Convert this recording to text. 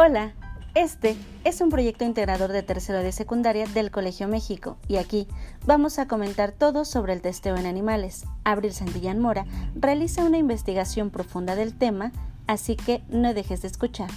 Hola, este es un proyecto integrador de tercero de secundaria del Colegio México y aquí vamos a comentar todo sobre el testeo en animales. Abril Santillán Mora realiza una investigación profunda del tema, así que no dejes de escuchar.